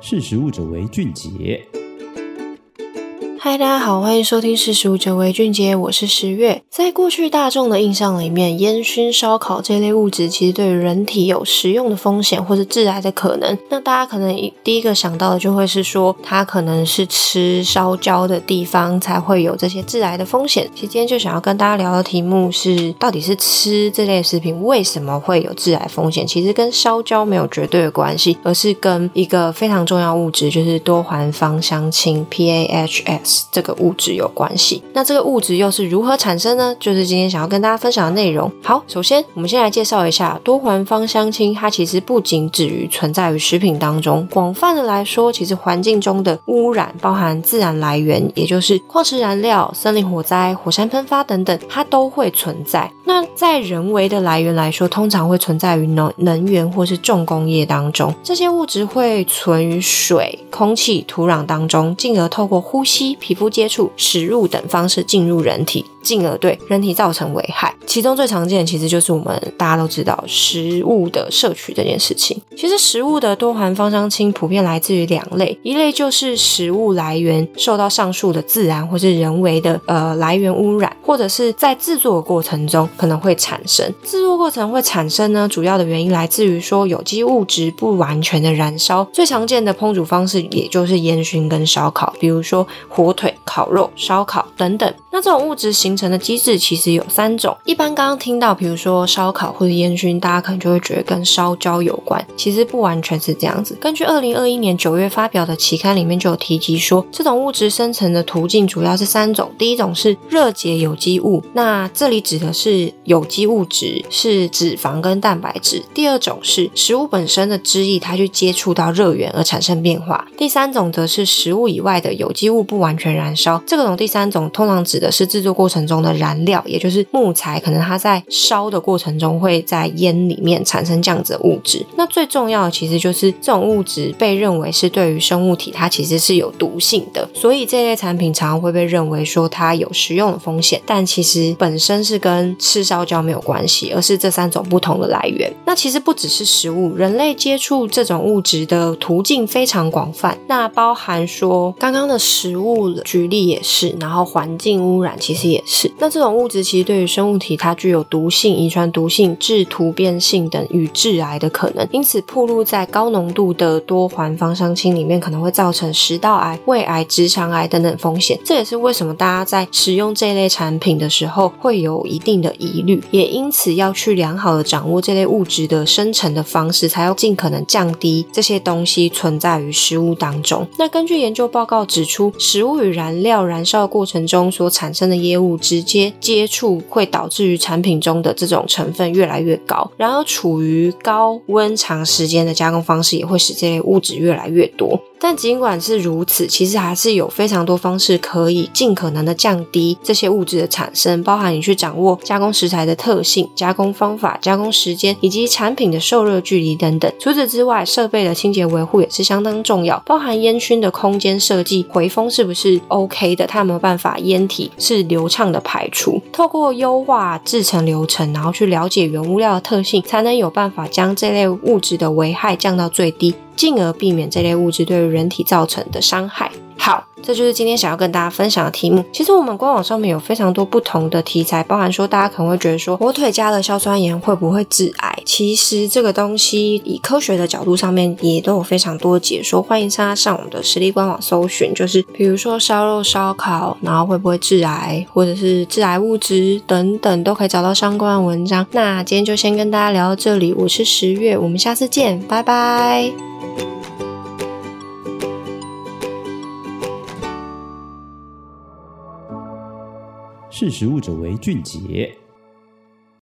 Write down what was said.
识时务者为俊杰。嗨，大家好，欢迎收听《识食物者为俊杰》，我是十月。在过去大众的印象里面，烟熏、烧烤这类物质其实对于人体有食用的风险或者致癌的可能。那大家可能第一个想到的就会是说，它可能是吃烧焦的地方才会有这些致癌的风险。其实今天就想要跟大家聊的题目是，到底是吃这类食品为什么会有致癌风险？其实跟烧焦没有绝对的关系，而是跟一个非常重要物质，就是多环芳香烃 （PAHS）。这个物质有关系，那这个物质又是如何产生呢？就是今天想要跟大家分享的内容。好，首先我们先来介绍一下多环芳香烃，它其实不仅止于存在于食品当中，广泛的来说，其实环境中的污染，包含自然来源，也就是矿石燃料、森林火灾、火山喷发等等，它都会存在。那在人为的来源来说，通常会存在于能能源或是重工业当中，这些物质会存于水、空气、土壤当中，进而透过呼吸。皮肤接触、食物等方式进入人体。进而对人体造成危害，其中最常见的其实就是我们大家都知道食物的摄取这件事情。其实食物的多环芳香烃普遍来自于两类，一类就是食物来源受到上述的自然或是人为的呃来源污染，或者是在制作过程中可能会产生。制作过程会产生呢，主要的原因来自于说有机物质不完全的燃烧。最常见的烹煮方式也就是烟熏跟烧烤，比如说火、烤肉、烧烤等等。那这种物质形成的机制其实有三种。一般刚刚听到，比如说烧烤或者烟熏，大家可能就会觉得跟烧焦有关。其实不完全是这样子。根据二零二一年九月发表的期刊里面就有提及说，这种物质生成的途径主要是三种。第一种是热解有机物，那这里指的是有机物质，是脂肪跟蛋白质。第二种是食物本身的汁液，它去接触到热源而产生变化。第三种则是食物以外的有机物不完全燃烧。这种第三种通常指的是制作过程中的燃料，也就是木材，可能它在烧的过程中会在烟里面产生这样子的物质。那最重要的其实就是这种物质被认为是对于生物体它其实是有毒性的，所以这类产品常常会被认为说它有食用的风险，但其实本身是跟吃烧焦没有关系，而是这三种不同的来源。那其实不只是食物，人类接触这种物质的途径非常广泛，那包含说刚刚的食物举力也是，然后环境污染其实也是，那这种物质其实对于生物体它具有毒性、遗传毒性、致突变性等与致癌的可能，因此暴露在高浓度的多环芳香烃里面，可能会造成食道癌、胃癌、直肠癌等等风险。这也是为什么大家在使用这类产品的时候会有一定的疑虑，也因此要去良好的掌握这类物质的生成的方式，才要尽可能降低这些东西存在于食物当中。那根据研究报告指出，食物与燃料燃烧过程中所产生的烟雾直接接触会导致于产品中的这种成分越来越高，然而处于高温长时间的加工方式也会使这类物质越来越多。但尽管是如此，其实还是有非常多方式可以尽可能的降低这些物质的产生，包含你去掌握加工食材的特性、加工方法、加工时间以及产品的受热距离等等。除此之外，设备的清洁维护也是相当重要，包含烟熏的空间设计、回风是不是 OK 的，它有没有办法烟体是流畅的排出。透过优化制成流程，然后去了解原物料的特性，才能有办法将这类物质的危害降到最低。进而避免这类物质对于人体造成的伤害。好，这就是今天想要跟大家分享的题目。其实我们官网上面有非常多不同的题材，包含说大家可能会觉得说火腿加了硝酸盐会不会致癌？其实这个东西以科学的角度上面也都有非常多解说。欢迎大家上我们的食力官网搜寻，就是比如说烧肉、烧烤，然后会不会致癌，或者是致癌物质等等，都可以找到相关的文章。那今天就先跟大家聊到这里，我是十月，我们下次见，拜拜。识时务者为俊杰。